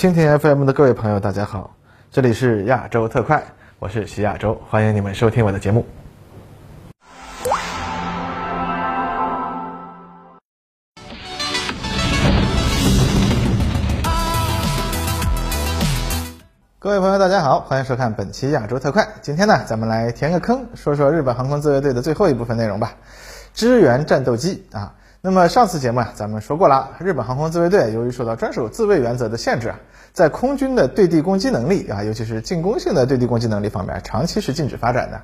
蜻蜓 FM 的各位朋友，大家好，这里是亚洲特快，我是徐亚洲，欢迎你们收听我的节目。各位朋友，大家好，欢迎收看本期亚洲特快。今天呢，咱们来填个坑，说说日本航空自卫队的最后一部分内容吧，支援战斗机啊。那么上次节目啊，咱们说过了，日本航空自卫队由于受到专守自卫原则的限制啊，在空军的对地攻击能力啊，尤其是进攻性的对地攻击能力方面，长期是禁止发展的。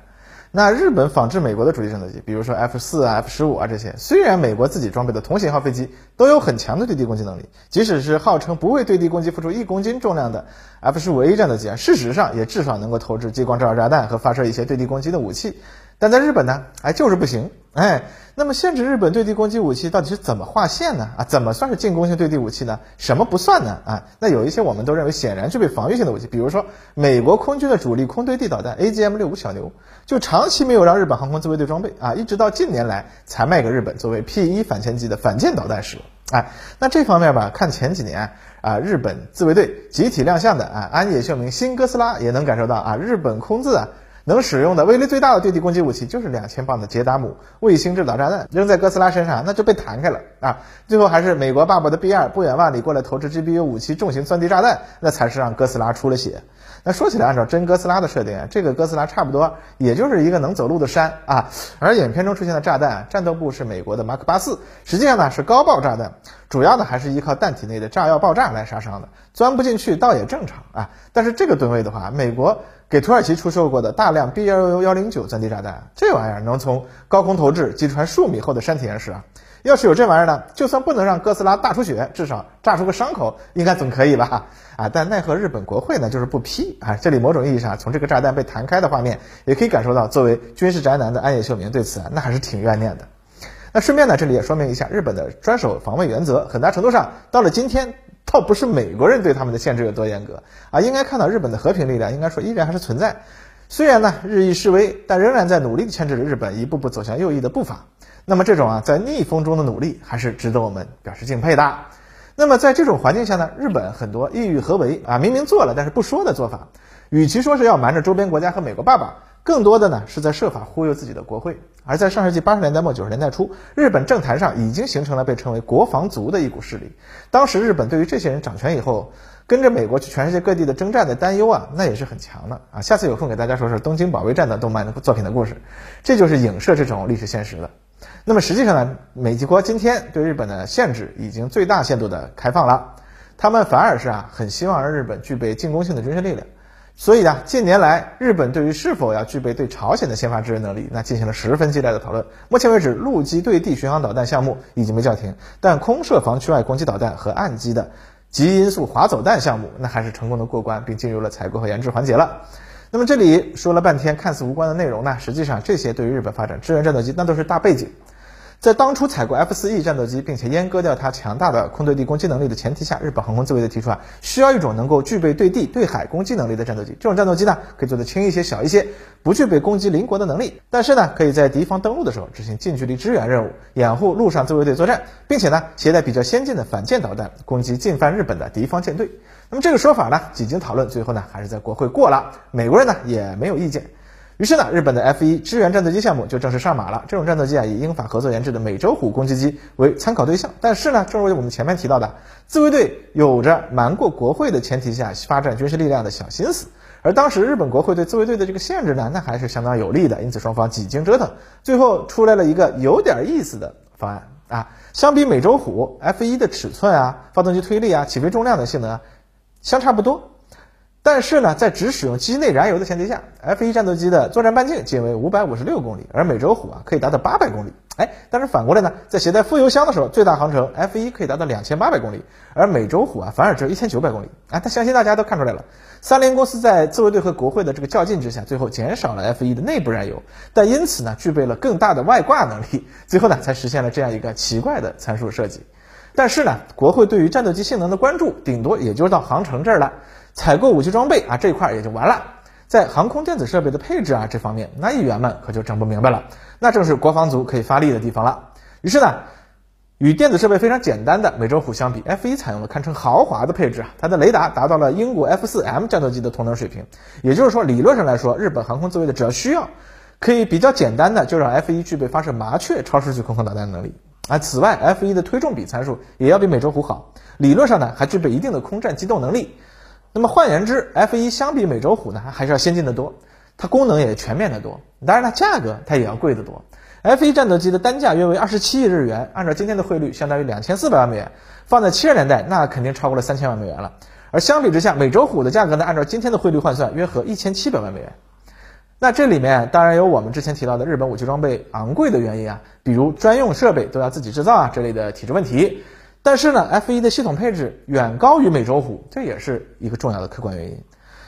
那日本仿制美国的主力战斗机，比如说 F 四啊、F 十五啊这些，虽然美国自己装备的同型号飞机都有很强的对地攻击能力，即使是号称不为对地攻击付出一公斤重量的 F 十五 A 战斗机啊，事实上也至少能够投掷激光照炸弹和发射一些对地攻击的武器。但在日本呢，哎，就是不行，哎，那么限制日本对地攻击武器到底是怎么划线呢？啊，怎么算是进攻性对地武器呢？什么不算呢？啊，那有一些我们都认为显然具备防御性的武器，比如说美国空军的主力空对地导弹 AGM 六五小牛，就长期没有让日本航空自卫队装备啊，一直到近年来才卖给日本作为 P 一反潜机的反舰导弹使用。哎，那这方面吧，看前几年啊，日本自卫队集体亮相的啊安野秀明新哥斯拉，也能感受到啊，日本空自啊。能使用的威力最大的对地攻击武器就是两千磅的捷达姆卫星制导炸弹，扔在哥斯拉身上那就被弹开了啊！最后还是美国爸爸的 B 二不远万里过来投掷 GBU 武器重型钻地炸弹，那才是让哥斯拉出了血。那说起来，按照真哥斯拉的设定，这个哥斯拉差不多也就是一个能走路的山啊。而影片中出现的炸弹，战斗部是美国的马克八四，实际上呢是高爆炸弹，主要呢还是依靠弹体内的炸药爆炸来杀伤的，钻不进去倒也正常啊。但是这个吨位的话，美国。给土耳其出售过的大量 B 幺幺幺零九钻地炸弹，这玩意儿能从高空投掷，击穿数米厚的山体岩石啊！要是有这玩意儿呢，就算不能让哥斯拉大出血，至少炸出个伤口，应该总可以吧？啊！但奈何日本国会呢，就是不批啊！这里某种意义上，从这个炸弹被弹开的画面，也可以感受到，作为军事宅男的安野秀明对此啊，那还是挺怨念的。那顺便呢，这里也说明一下，日本的专守防卫原则，很大程度上到了今天。倒不是美国人对他们的限制有多严格啊，应该看到日本的和平力量，应该说依然还是存在。虽然呢日益式微，但仍然在努力地牵制着日本一步步走向右翼的步伐。那么这种啊在逆风中的努力，还是值得我们表示敬佩的。那么在这种环境下呢，日本很多意欲何为啊，明明做了但是不说的做法，与其说是要瞒着周边国家和美国爸爸。更多的呢是在设法忽悠自己的国会，而在上世纪八十年代末九十年代初，日本政坛上已经形成了被称为“国防族”的一股势力。当时日本对于这些人掌权以后，跟着美国去全世界各地的征战的担忧啊，那也是很强的啊。下次有空给大家说说东京保卫战的动漫作品的故事，这就是影射这种历史现实的。那么实际上呢，美国今天对日本的限制已经最大限度的开放了，他们反而是啊很希望让日本具备进攻性的军事力量。所以啊，近年来日本对于是否要具备对朝鲜的先发制人能力，那进行了十分激烈的讨论。目前为止，陆基对地巡航导弹项目已经被叫停，但空射防区外攻击导弹和岸基的极音速滑走弹项目，那还是成功的过关，并进入了采购和研制环节了。那么这里说了半天看似无关的内容呢，实际上这些对于日本发展支援战斗机那都是大背景。在当初采购 F 四 E 战斗机，并且阉割掉它强大的空对地攻击能力的前提下，日本航空自卫队提出啊，需要一种能够具备对地对海攻击能力的战斗机。这种战斗机呢，可以做得轻一些、小一些，不具备攻击邻国的能力，但是呢，可以在敌方登陆的时候执行近距离支援任务，掩护陆上自卫队作战，并且呢，携带比较先进的反舰导弹攻击进犯日本的敌方舰队。那么这个说法呢，几经讨论，最后呢，还是在国会过了，美国人呢也没有意见。于是呢，日本的 F 一支援战斗机项目就正式上马了。这种战斗机啊，以英法合作研制的美洲虎攻击机为参考对象。但是呢，正如我们前面提到的，自卫队有着瞒过国会的前提下发展军事力量的小心思。而当时日本国会对自卫队的这个限制呢，那还是相当有利的。因此双方几经折腾，最后出来了一个有点意思的方案啊。相比美洲虎 F 一的尺寸啊、发动机推力啊、起飞重量的性能啊相差不多。但是呢，在只使用机内燃油的前提下，F1 战斗机的作战半径仅为五百五十六公里，而美洲虎啊可以达到八百公里。哎，但是反过来呢，在携带副油箱的时候，最大航程 F1 可以达到两千八百公里，而美洲虎啊反而只有一千九百公里。哎，但相信大家都看出来了，三菱公司在自卫队和国会的这个较劲之下，最后减少了 F1 的内部燃油，但因此呢，具备了更大的外挂能力，最后呢才实现了这样一个奇怪的参数设计。但是呢，国会对于战斗机性能的关注，顶多也就到航程这儿了。采购武器装备啊，这一块也就完了。在航空电子设备的配置啊这方面，那议员们可就整不明白了。那正是国防组可以发力的地方了。于是呢，与电子设备非常简单的美洲虎相比，F 一采用了堪称豪华的配置啊，它的雷达达到了英国 F 四 M 战斗机的同等水平。也就是说，理论上来说，日本航空自卫队只要需要，可以比较简单的就让 F 一具备发射麻雀超视距空空导弹的能力啊。此外，F 一的推重比参数也要比美洲虎好，理论上呢还具备一定的空战机动能力。那么换言之，F 一相比美洲虎呢还是要先进的多。它功能也全面的多，当然了，价格它也要贵得多。F 一战斗机的单价约为二十七亿日元，按照今天的汇率，相当于两千四百万美元。放在七十年代，那肯定超过了三千万美元了。而相比之下，美洲虎的价格呢，按照今天的汇率换算，约合一千七百万美元。那这里面当然有我们之前提到的日本武器装备昂贵的原因啊，比如专用设备都要自己制造啊这类的体制问题。但是呢，F 一的系统配置远高于美洲虎，这也是一个重要的客观原因。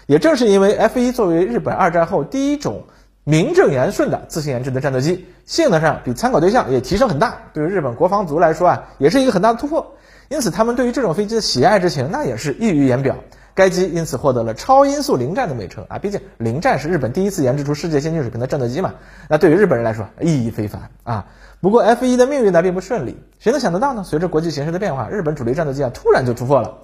也正是因为 F 一作为日本二战后第一种名正言顺的自行研制的战斗机，性能上比参考对象也提升很大，对于日本国防族来说啊，也是一个很大的突破。因此，他们对于这种飞机的喜爱之情，那也是溢于言表。该机因此获得了“超音速零战”的美称啊，毕竟零战是日本第一次研制出世界先进水平的战斗机嘛。那对于日本人来说，意义非凡啊。不过 F 一的命运呢，并不顺利。谁能想得到呢？随着国际形势的变化，日本主力战斗机啊，突然就突破了。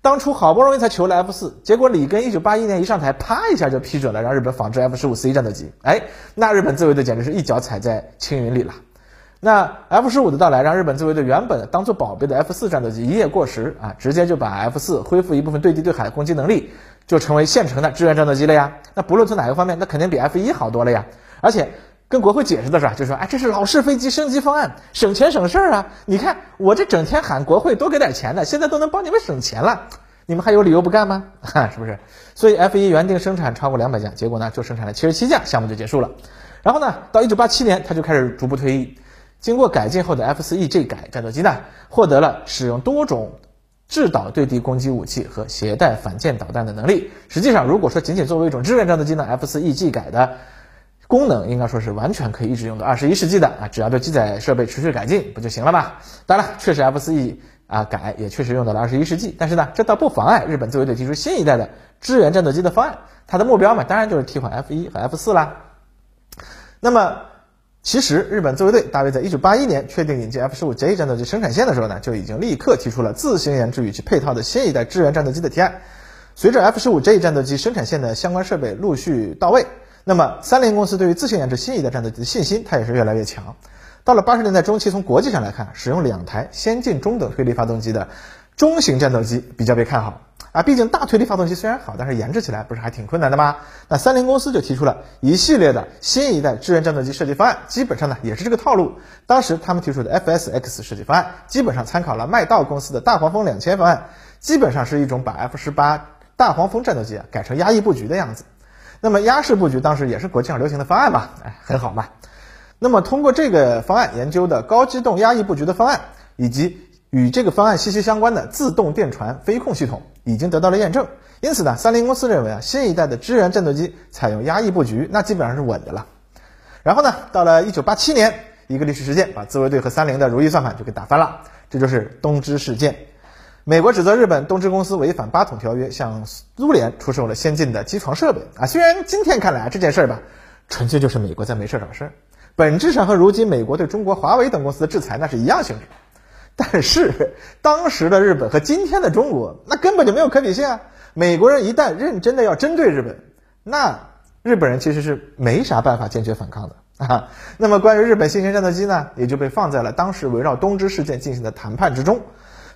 当初好不容易才求了 F 四，结果里根一九八一年一上台，啪一下就批准了让日本仿制 F 十五 C 战斗机。哎，那日本自卫队简直是一脚踩在青云里了。那 F 十五的到来，让日本自卫队原本当做宝贝的 F 四战斗机一夜过时啊，直接就把 F 四恢复一部分对地对海攻击能力，就成为现成的支援战斗机了呀。那不论从哪个方面，那肯定比 F 一好多了呀，而且。跟国会解释的是吧？就说哎，这是老式飞机升级方案，省钱省事儿啊！你看我这整天喊国会多给点钱呢，现在都能帮你们省钱了，你们还有理由不干吗？哈，是不是？所以 F 一原定生产超过两百架，结果呢就生产了七十七架，项目就结束了。然后呢，到一九八七年，他就开始逐步退役。经过改进后的 F 四 E G 改战斗机呢，获得了使用多种制导对地攻击武器和携带反舰导弹的能力。实际上，如果说仅仅作为一种支援战斗机呢，F 四 E G 改的。功能应该说是完全可以一直用到二十一世纪的啊，只要对机载设备持续改进不就行了吗？当然了，确实 F 四 E 啊改也确实用到了二十一世纪，但是呢，这倒不妨碍日本自卫队提出新一代的支援战斗机的方案。它的目标嘛，当然就是替换 F 一和 F 四啦。那么，其实日本自卫队大约在一九八一年确定引进 F 十五 J 战斗机生产线的时候呢，就已经立刻提出了自行研制与其配套的新一代支援战斗机的提案。随着 F 十五 J 战斗机生产线的相关设备陆续到位。那么，三菱公司对于自行研制新一代战斗机的信心，它也是越来越强。到了八十年代中期，从国际上来看，使用两台先进中等推力发动机的中型战斗机比较被看好啊。毕竟大推力发动机虽然好，但是研制起来不是还挺困难的吗？那三菱公司就提出了一系列的新一代支援战斗机设计方案，基本上呢也是这个套路。当时他们提出的 FSX 设计方案，基本上参考了麦道公司的大黄蜂两千方案，基本上是一种把 F 十八大黄蜂战斗机啊改成压抑布局的样子。那么压式布局当时也是国际上流行的方案嘛，哎，很好嘛。那么通过这个方案研究的高机动压抑布局的方案，以及与这个方案息息相关的自动电传飞控系统，已经得到了验证。因此呢，三菱公司认为啊，新一代的支援战斗机采用压抑布局，那基本上是稳的了。然后呢，到了一九八七年，一个历史事件把自卫队和三菱的如意算盘就给打翻了，这就是东芝事件。美国指责日本东芝公司违反八桶条约，向苏联出售了先进的机床设备啊。虽然今天看来啊这件事儿吧，纯粹就是美国在没事找事儿，本质上和如今美国对中国华为等公司的制裁那是一样性质。但是当时的日本和今天的中国那根本就没有可比性啊。美国人一旦认真的要针对日本，那日本人其实是没啥办法坚决反抗的啊。那么关于日本新型战斗机呢，也就被放在了当时围绕东芝事件进行的谈判之中。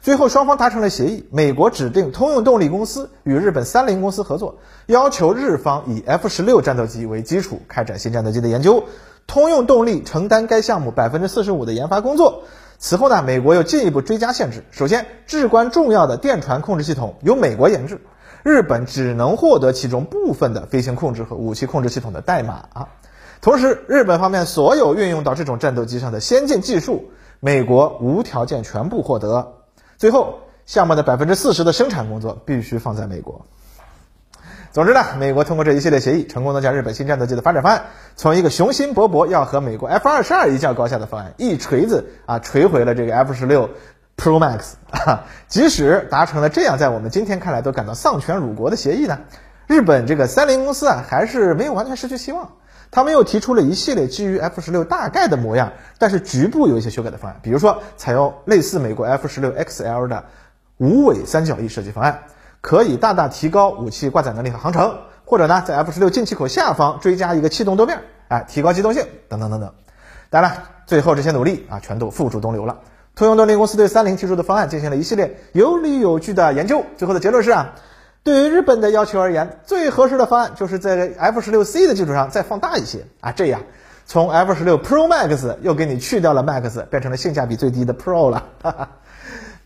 最后，双方达成了协议。美国指定通用动力公司与日本三菱公司合作，要求日方以 F 十六战斗机为基础开展新战斗机的研究，通用动力承担该项目百分之四十五的研发工作。此后呢，美国又进一步追加限制。首先，至关重要的电传控制系统由美国研制，日本只能获得其中部分的飞行控制和武器控制系统的代码。同时，日本方面所有运用到这种战斗机上的先进技术，美国无条件全部获得。最后，项目的百分之四十的生产工作必须放在美国。总之呢，美国通过这一系列协议，成功的将日本新战斗机的发展方案，从一个雄心勃勃要和美国 F 二十二一较高下的方案，一锤子啊锤回了这个 F 十六 Pro Max。即使达成了这样在我们今天看来都感到丧权辱国的协议呢，日本这个三菱公司啊，还是没有完全失去希望。他们又提出了一系列基于 F 十六大概的模样，但是局部有一些修改的方案，比如说采用类似美国 F 十六 XL 的无尾三角翼设计方案，可以大大提高武器挂载能力和航程，或者呢，在 F 十六进气口下方追加一个气动舵面，哎，提高机动性等等等等。当然，最后这些努力啊，全都付诸东流了。通用动力公司对三菱提出的方案进行了一系列有理有据的研究，最后的结论是啊。对于日本的要求而言，最合适的方案就是在 F 十六 C 的基础上再放大一些啊，这样从 F 十六 Pro Max 又给你去掉了 Max，变成了性价比最低的 Pro 了。哈哈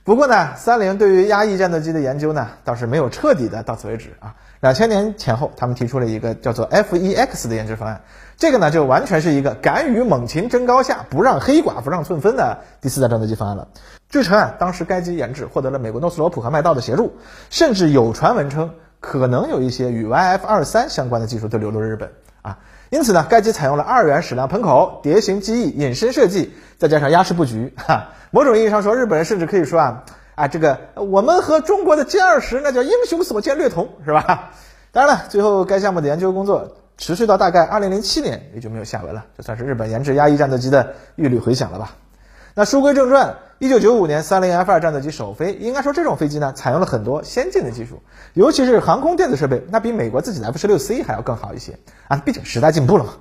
不过呢，三菱对于压抑战斗机的研究呢，倒是没有彻底的到此为止啊。两千年前后，他们提出了一个叫做 F1X 的研制方案，这个呢就完全是一个敢与猛禽争高下，不让黑寡妇让寸分的第四代战斗机方案了。据称啊，当时该机研制获得了美国诺斯罗普和麦道的协助，甚至有传闻称可能有一些与 YF-23 相关的技术都流入日本。因此呢，该机采用了二元矢量喷口、碟形机翼、隐身设计，再加上压式布局，哈，某种意义上说，日本人甚至可以说啊，啊，这个我们和中国的歼二十那叫英雄所见略同，是吧？当然了，最后该项目的研究工作持续到大概二零零七年，也就没有下文了，这算是日本研制压翼战斗机的玉律回响了吧？那书归正传，一九九五年三菱 F 二战斗机首飞，应该说这种飞机呢，采用了很多先进的技术，尤其是航空电子设备，那比美国自己的 F 十六 C 还要更好一些啊，毕竟时代进步了嘛。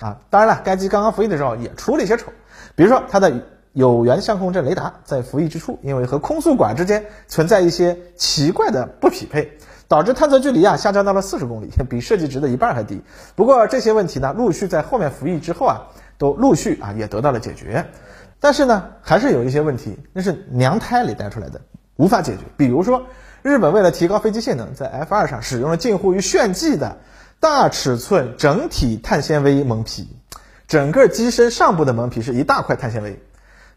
啊，当然了，该机刚刚服役的时候也出了一些丑，比如说它的有源相控阵雷达在服役之初，因为和空速管之间存在一些奇怪的不匹配，导致探测距离啊下降到了四十公里，比设计值的一半还低。不过这些问题呢，陆续在后面服役之后啊，都陆续啊也得到了解决。但是呢，还是有一些问题，那是娘胎里带出来的，无法解决。比如说，日本为了提高飞机性能，在 F 二上使用了近乎于炫技的大尺寸整体碳纤维蒙皮，整个机身上部的蒙皮是一大块碳纤维。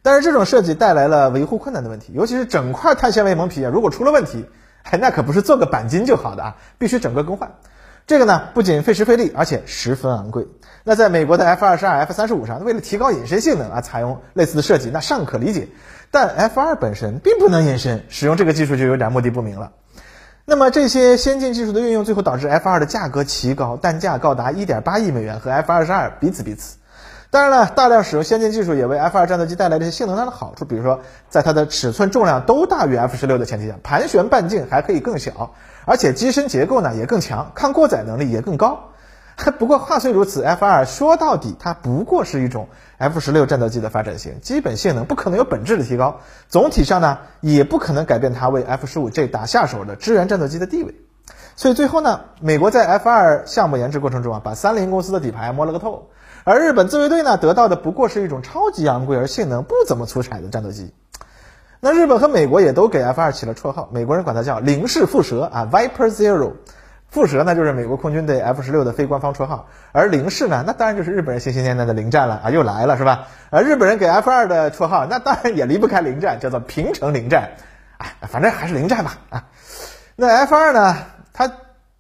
但是这种设计带来了维护困难的问题，尤其是整块碳纤维蒙皮啊，如果出了问题，哎，那可不是做个钣金就好的啊，必须整个更换。这个呢，不仅费时费力，而且十分昂贵。那在美国的 F 二十二、F 三十五上，为了提高隐身性能啊，采用类似的设计，那尚可理解。但 F 二本身并不能隐身，使用这个技术就有点目的不明了。那么这些先进技术的运用，最后导致 F 二的价格奇高，单价高达一点八亿美元，和 F 二十二彼此彼此。当然了，大量使用先进技术也为 F 二战斗机带来了一些性能上的好处，比如说，在它的尺寸、重量都大于 F 十六的前提下，盘旋半径还可以更小，而且机身结构呢也更强，抗过载能力也更高。不过话虽如此，F 二说到底它不过是一种 F 十六战斗机的发展型，基本性能不可能有本质的提高，总体上呢也不可能改变它为 F 十五 J 打下手的支援战斗机的地位。所以最后呢，美国在 F 二项目研制过程中啊，把三菱公司的底牌摸了个透。而日本自卫队呢，得到的不过是一种超级昂贵而性能不怎么出彩的战斗机。那日本和美国也都给 F 二起了绰号，美国人管它叫“零式蝮蛇”啊，Viper Zero。蝮蛇呢，就是美国空军对 F 十六的非官方绰号。而零式呢，那当然就是日本人心心念念的零战了啊，又来了是吧？而日本人给 F 二的绰号，那当然也离不开零战，叫做平成零战。哎，反正还是零战吧啊。那 F 二呢，它。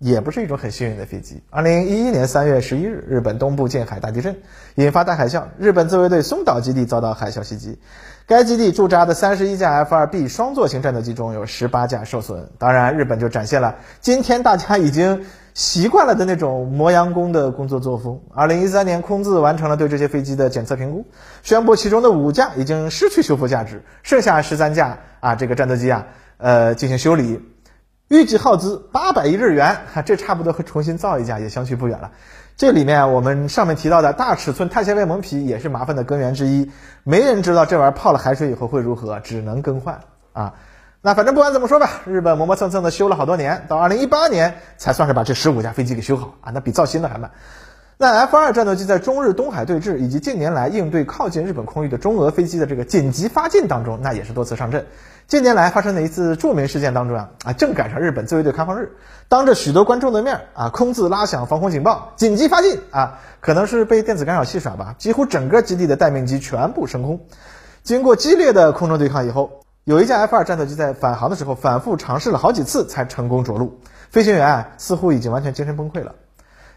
也不是一种很幸运的飞机。二零一一年三月十一日，日本东部近海大地震，引发大海啸，日本自卫队松岛基地遭到海啸袭击。该基地驻扎的三十一架 F 二 B 双座型战斗机中有十八架受损。当然，日本就展现了今天大家已经习惯了的那种磨洋工的工作作风。二零一三年，空自完成了对这些飞机的检测评估，宣布其中的五架已经失去修复价值，剩下十三架啊，这个战斗机啊，呃，进行修理。预计耗资八百亿日元，哈，这差不多和重新造一架也相去不远了。这里面我们上面提到的大尺寸碳纤维蒙皮也是麻烦的根源之一。没人知道这玩意儿泡了海水以后会如何，只能更换啊。那反正不管怎么说吧，日本磨磨蹭蹭的修了好多年，到二零一八年才算是把这十五架飞机给修好啊，那比造新的还慢。那 F 二战斗机在中日东海对峙以及近年来应对靠近日本空域的中俄飞机的这个紧急发进当中，那也是多次上阵。近年来发生的一次著名事件当中啊，啊正赶上日本自卫队开放日，当着许多观众的面啊，空自拉响防空警报，紧急发进啊，可能是被电子干扰器耍吧，几乎整个基地的待命机全部升空。经过激烈的空中对抗以后，有一架 F 二战斗机在返航的时候反复尝试了好几次才成功着陆，飞行员啊似乎已经完全精神崩溃了。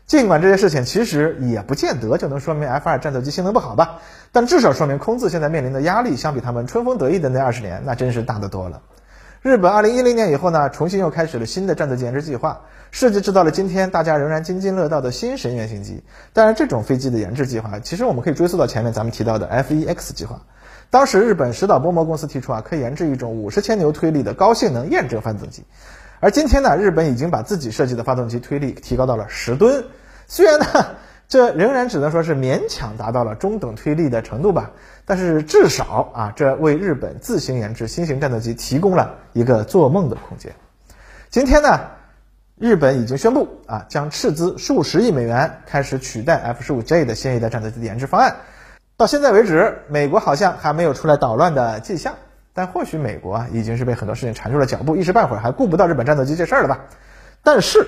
尽管这些事情其实也不见得就能说明 F 二战斗机性能不好吧，但至少说明空自现在面临的压力相比他们春风得意的那二十年，那真是大得多了。日本二零一零年以后呢，重新又开始了新的战斗机研制计划，设计制造了今天大家仍然津津乐道的新神原型机。当然，这种飞机的研制计划，其实我们可以追溯到前面咱们提到的 F-1X 计划。当时日本石岛波摩公司提出啊，可以研制一种五十千牛推力的高性能验证发动机。而今天呢，日本已经把自己设计的发动机推力提高到了十吨，虽然呢，这仍然只能说是勉强达到了中等推力的程度吧。但是至少啊，这为日本自行研制新型战斗机提供了一个做梦的空间。今天呢，日本已经宣布啊，将斥资数十亿美元开始取代 F 十五 J 的新一代战斗机的研制方案。到现在为止，美国好像还没有出来捣乱的迹象。但或许美国啊，已经是被很多事情缠住了脚步，一时半会儿还顾不到日本战斗机这事儿了吧？但是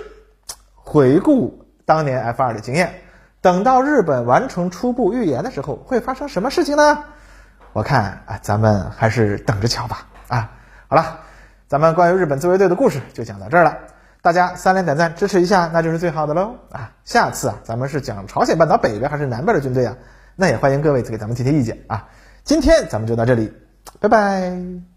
回顾当年 F 二的经验。等到日本完成初步预言的时候，会发生什么事情呢？我看啊，咱们还是等着瞧吧。啊，好了，咱们关于日本自卫队的故事就讲到这儿了。大家三连点赞支持一下，那就是最好的喽。啊，下次啊，咱们是讲朝鲜半岛北边还是南边的军队啊？那也欢迎各位给咱们提提意见啊。今天咱们就到这里，拜拜。